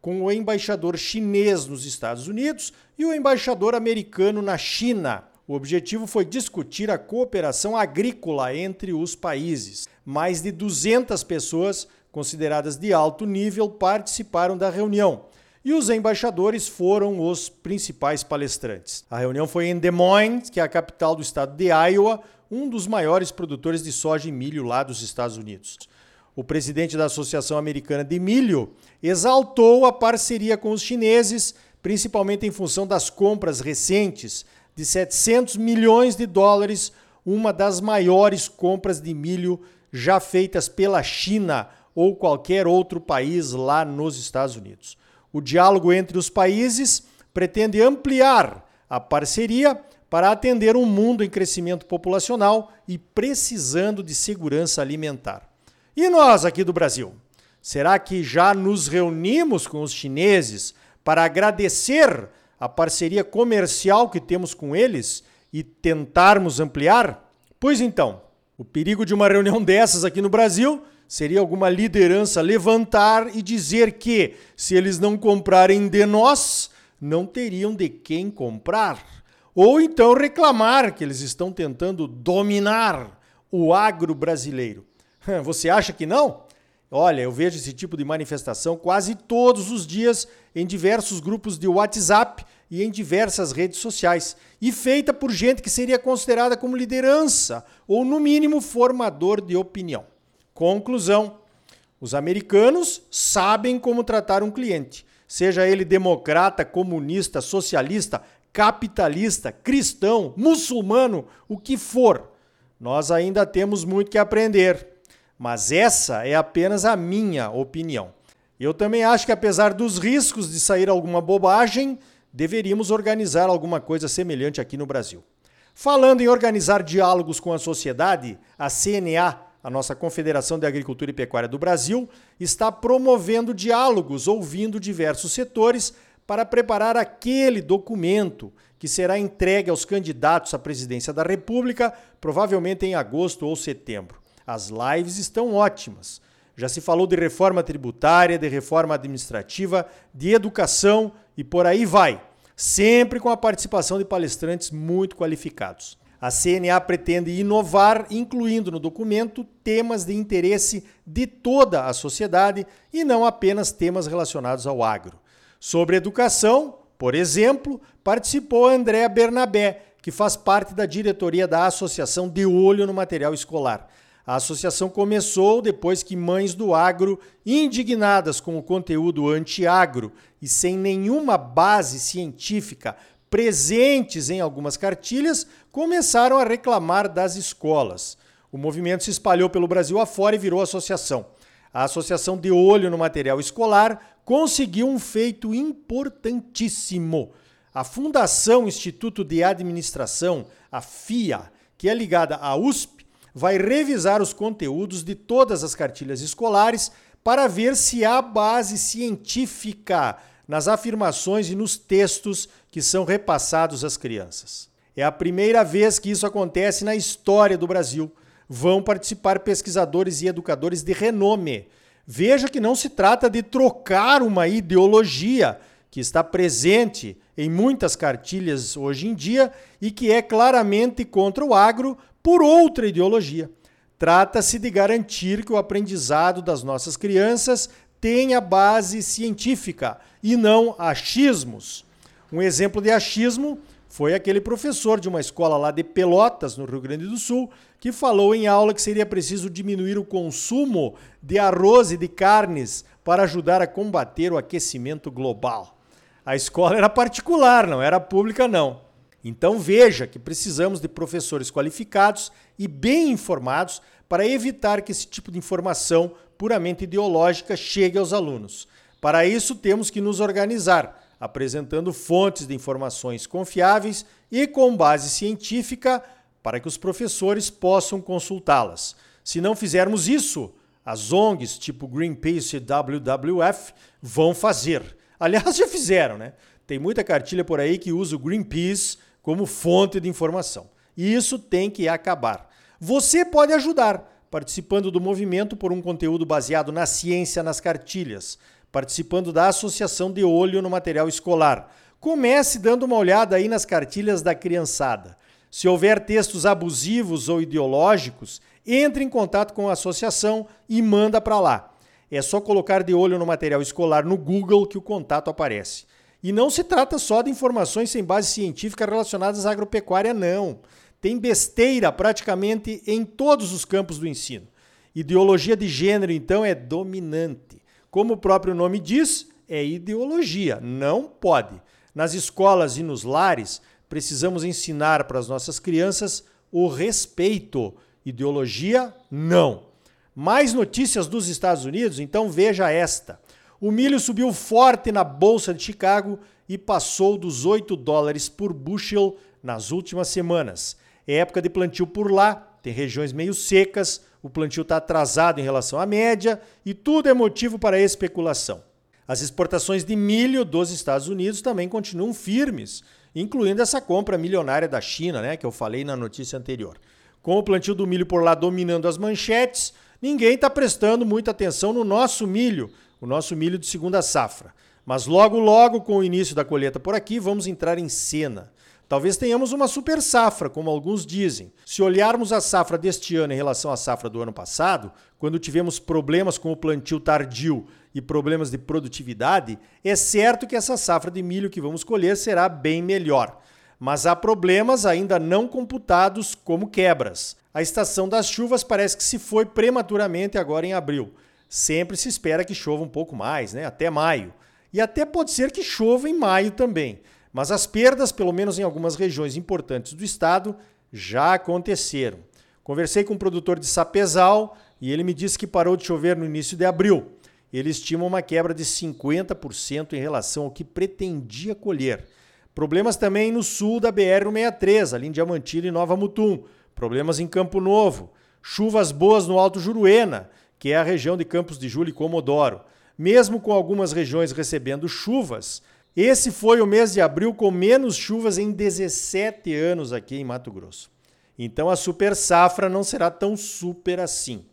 com o embaixador chinês nos Estados Unidos e o embaixador americano na China. O objetivo foi discutir a cooperação agrícola entre os países. Mais de 200 pessoas consideradas de alto nível participaram da reunião. E os embaixadores foram os principais palestrantes. A reunião foi em Des Moines, que é a capital do estado de Iowa, um dos maiores produtores de soja e milho lá dos Estados Unidos. O presidente da Associação Americana de Milho exaltou a parceria com os chineses, principalmente em função das compras recentes de 700 milhões de dólares, uma das maiores compras de milho já feitas pela China ou qualquer outro país lá nos Estados Unidos. O diálogo entre os países pretende ampliar a parceria para atender um mundo em crescimento populacional e precisando de segurança alimentar. E nós aqui do Brasil? Será que já nos reunimos com os chineses para agradecer a parceria comercial que temos com eles e tentarmos ampliar? Pois então, o perigo de uma reunião dessas aqui no Brasil seria alguma liderança levantar e dizer que, se eles não comprarem de nós, não teriam de quem comprar. Ou então reclamar que eles estão tentando dominar o agro brasileiro. Você acha que não? Olha, eu vejo esse tipo de manifestação quase todos os dias em diversos grupos de WhatsApp e em diversas redes sociais, e feita por gente que seria considerada como liderança ou, no mínimo, formador de opinião. Conclusão: os americanos sabem como tratar um cliente, seja ele democrata, comunista, socialista, capitalista, cristão, muçulmano, o que for. Nós ainda temos muito que aprender, mas essa é apenas a minha opinião. Eu também acho que, apesar dos riscos de sair alguma bobagem, deveríamos organizar alguma coisa semelhante aqui no Brasil. Falando em organizar diálogos com a sociedade, a CNA, a nossa Confederação de Agricultura e Pecuária do Brasil, está promovendo diálogos ouvindo diversos setores para preparar aquele documento que será entregue aos candidatos à presidência da República, provavelmente em agosto ou setembro. As lives estão ótimas. Já se falou de reforma tributária, de reforma administrativa, de educação e por aí vai, sempre com a participação de palestrantes muito qualificados. A CNA pretende inovar, incluindo no documento temas de interesse de toda a sociedade e não apenas temas relacionados ao agro. Sobre educação, por exemplo, participou Andréa Bernabé, que faz parte da diretoria da Associação De Olho no Material Escolar. A associação começou depois que mães do agro, indignadas com o conteúdo anti-agro e sem nenhuma base científica presentes em algumas cartilhas, começaram a reclamar das escolas. O movimento se espalhou pelo Brasil afora e virou associação. A Associação de Olho no Material Escolar conseguiu um feito importantíssimo. A Fundação Instituto de Administração, a FIA, que é ligada à USP, vai revisar os conteúdos de todas as cartilhas escolares para ver se há base científica nas afirmações e nos textos que são repassados às crianças. É a primeira vez que isso acontece na história do Brasil. Vão participar pesquisadores e educadores de renome Veja que não se trata de trocar uma ideologia que está presente em muitas cartilhas hoje em dia e que é claramente contra o agro por outra ideologia. Trata-se de garantir que o aprendizado das nossas crianças tenha base científica e não achismos. Um exemplo de achismo foi aquele professor de uma escola lá de Pelotas, no Rio Grande do Sul, que falou em aula que seria preciso diminuir o consumo de arroz e de carnes para ajudar a combater o aquecimento global. A escola era particular, não era pública, não. Então veja que precisamos de professores qualificados e bem informados para evitar que esse tipo de informação puramente ideológica chegue aos alunos. Para isso, temos que nos organizar, apresentando fontes de informações confiáveis e com base científica para que os professores possam consultá-las. Se não fizermos isso, as ONGs tipo Greenpeace e WWF vão fazer. Aliás, já fizeram, né? Tem muita cartilha por aí que usa o Greenpeace como fonte de informação. E isso tem que acabar. Você pode ajudar participando do movimento por um conteúdo baseado na ciência nas cartilhas, participando da associação de olho no material escolar. Comece dando uma olhada aí nas cartilhas da criançada. Se houver textos abusivos ou ideológicos, entre em contato com a associação e manda para lá. É só colocar de olho no material escolar no Google que o contato aparece. E não se trata só de informações sem base científica relacionadas à agropecuária, não. Tem besteira praticamente em todos os campos do ensino. Ideologia de gênero, então, é dominante. Como o próprio nome diz, é ideologia, não pode. Nas escolas e nos lares, precisamos ensinar para as nossas crianças o respeito. Ideologia, não. Mais notícias dos Estados Unidos? Então veja esta. O milho subiu forte na Bolsa de Chicago e passou dos 8 dólares por bushel nas últimas semanas. É época de plantio por lá, tem regiões meio secas, o plantio está atrasado em relação à média e tudo é motivo para especulação. As exportações de milho dos Estados Unidos também continuam firmes incluindo essa compra milionária da China, né, que eu falei na notícia anterior. Com o plantio do milho por lá dominando as manchetes, ninguém está prestando muita atenção no nosso milho, o nosso milho de segunda safra. Mas logo, logo, com o início da colheita por aqui, vamos entrar em cena. Talvez tenhamos uma super safra, como alguns dizem. Se olharmos a safra deste ano em relação à safra do ano passado, quando tivemos problemas com o plantio tardio e problemas de produtividade, é certo que essa safra de milho que vamos colher será bem melhor. Mas há problemas ainda não computados, como quebras. A estação das chuvas parece que se foi prematuramente agora em abril. Sempre se espera que chova um pouco mais, né? até maio. E até pode ser que chova em maio também. Mas as perdas, pelo menos em algumas regiões importantes do estado, já aconteceram. Conversei com um produtor de sapezal e ele me disse que parou de chover no início de abril. Ele estima uma quebra de 50% em relação ao que pretendia colher. Problemas também no sul da BR-163, ali em Diamantina e Nova Mutum. Problemas em Campo Novo. Chuvas boas no Alto Juruena, que é a região de Campos de Julho e Comodoro. Mesmo com algumas regiões recebendo chuvas, esse foi o mês de abril com menos chuvas em 17 anos aqui em Mato Grosso. Então a super safra não será tão super assim.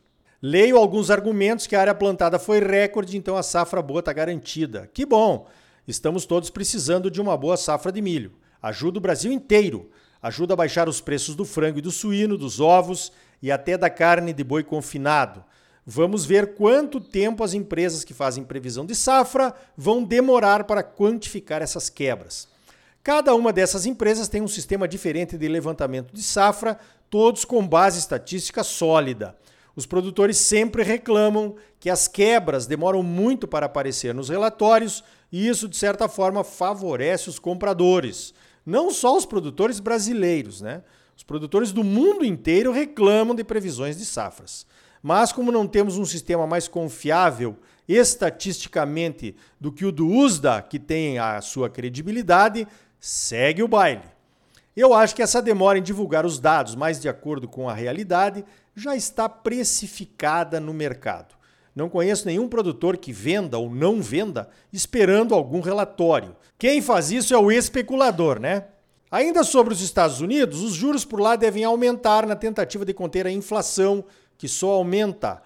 Leio alguns argumentos que a área plantada foi recorde, então a safra boa está garantida. Que bom! Estamos todos precisando de uma boa safra de milho. Ajuda o Brasil inteiro. Ajuda a baixar os preços do frango e do suíno, dos ovos e até da carne de boi confinado. Vamos ver quanto tempo as empresas que fazem previsão de safra vão demorar para quantificar essas quebras. Cada uma dessas empresas tem um sistema diferente de levantamento de safra, todos com base estatística sólida. Os produtores sempre reclamam que as quebras demoram muito para aparecer nos relatórios e isso, de certa forma, favorece os compradores. Não só os produtores brasileiros, né? Os produtores do mundo inteiro reclamam de previsões de safras. Mas, como não temos um sistema mais confiável estatisticamente do que o do USDA, que tem a sua credibilidade, segue o baile. Eu acho que essa demora em divulgar os dados mais de acordo com a realidade já está precificada no mercado. Não conheço nenhum produtor que venda ou não venda esperando algum relatório. Quem faz isso é o especulador, né? Ainda sobre os Estados Unidos, os juros por lá devem aumentar na tentativa de conter a inflação que só aumenta.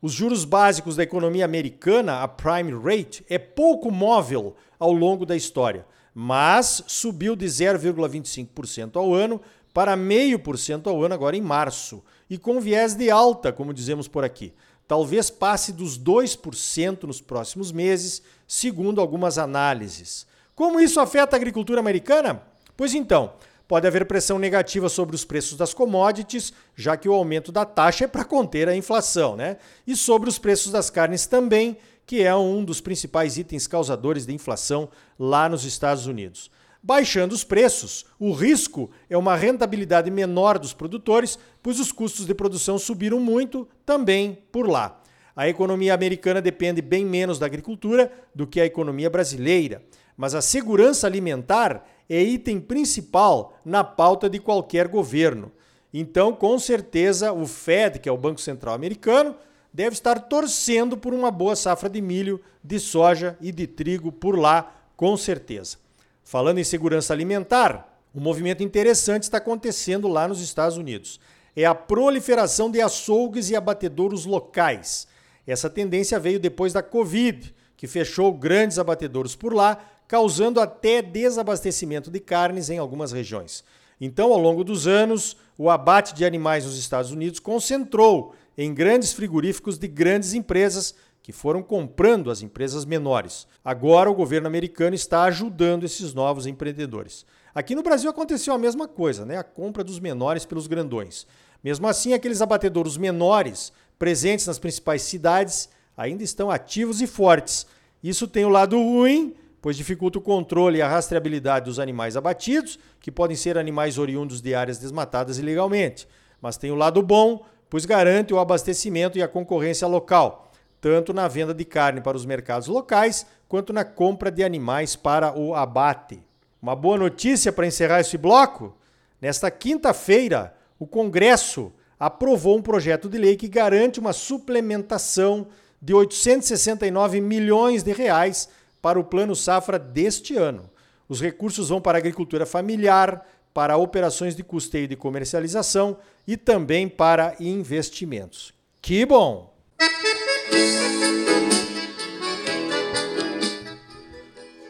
Os juros básicos da economia americana, a prime rate, é pouco móvel ao longo da história, mas subiu de 0,25% ao ano para 0,5% ao ano agora em março, e com viés de alta, como dizemos por aqui. Talvez passe dos 2% nos próximos meses, segundo algumas análises. Como isso afeta a agricultura americana? Pois então, pode haver pressão negativa sobre os preços das commodities, já que o aumento da taxa é para conter a inflação, né? E sobre os preços das carnes também, que é um dos principais itens causadores de inflação lá nos Estados Unidos. Baixando os preços, o risco é uma rentabilidade menor dos produtores, pois os custos de produção subiram muito também por lá. A economia americana depende bem menos da agricultura do que a economia brasileira, mas a segurança alimentar é item principal na pauta de qualquer governo. Então, com certeza, o Fed, que é o Banco Central Americano, deve estar torcendo por uma boa safra de milho, de soja e de trigo por lá, com certeza. Falando em segurança alimentar, um movimento interessante está acontecendo lá nos Estados Unidos. É a proliferação de açougues e abatedouros locais. Essa tendência veio depois da Covid, que fechou grandes abatedouros por lá, causando até desabastecimento de carnes em algumas regiões. Então, ao longo dos anos, o abate de animais nos Estados Unidos concentrou em grandes frigoríficos de grandes empresas que foram comprando as empresas menores. Agora o governo americano está ajudando esses novos empreendedores. Aqui no Brasil aconteceu a mesma coisa, né? A compra dos menores pelos grandões. Mesmo assim, aqueles abatedouros menores presentes nas principais cidades ainda estão ativos e fortes. Isso tem o lado ruim, pois dificulta o controle e a rastreabilidade dos animais abatidos, que podem ser animais oriundos de áreas desmatadas ilegalmente. Mas tem o lado bom, pois garante o abastecimento e a concorrência local, tanto na venda de carne para os mercados locais, quanto na compra de animais para o abate. Uma boa notícia para encerrar esse bloco? Nesta quinta-feira, o Congresso aprovou um projeto de lei que garante uma suplementação de 869 milhões de reais para o Plano Safra deste ano. Os recursos vão para a agricultura familiar, para operações de custeio de comercialização e também para investimentos. Que bom!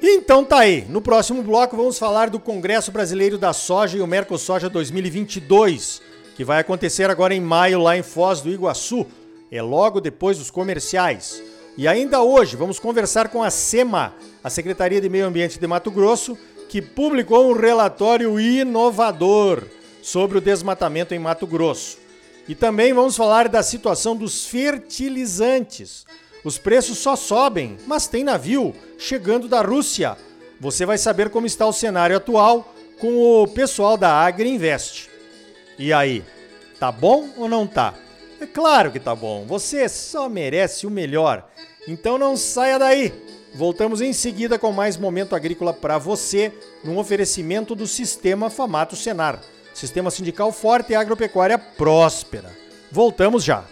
Então tá aí. No próximo bloco vamos falar do Congresso Brasileiro da Soja e o Mercosoja 2022, que vai acontecer agora em maio lá em Foz do Iguaçu. É logo depois dos comerciais. E ainda hoje vamos conversar com a SEMA, a Secretaria de Meio Ambiente de Mato Grosso, que publicou um relatório inovador sobre o desmatamento em Mato Grosso. E também vamos falar da situação dos fertilizantes. Os preços só sobem, mas tem navio chegando da Rússia. Você vai saber como está o cenário atual com o pessoal da Agriinvest. E aí, tá bom ou não tá? É claro que tá bom. Você só merece o melhor. Então não saia daí. Voltamos em seguida com mais momento agrícola para você, num oferecimento do Sistema Famato Senar. Sistema sindical forte e agropecuária próspera. Voltamos já.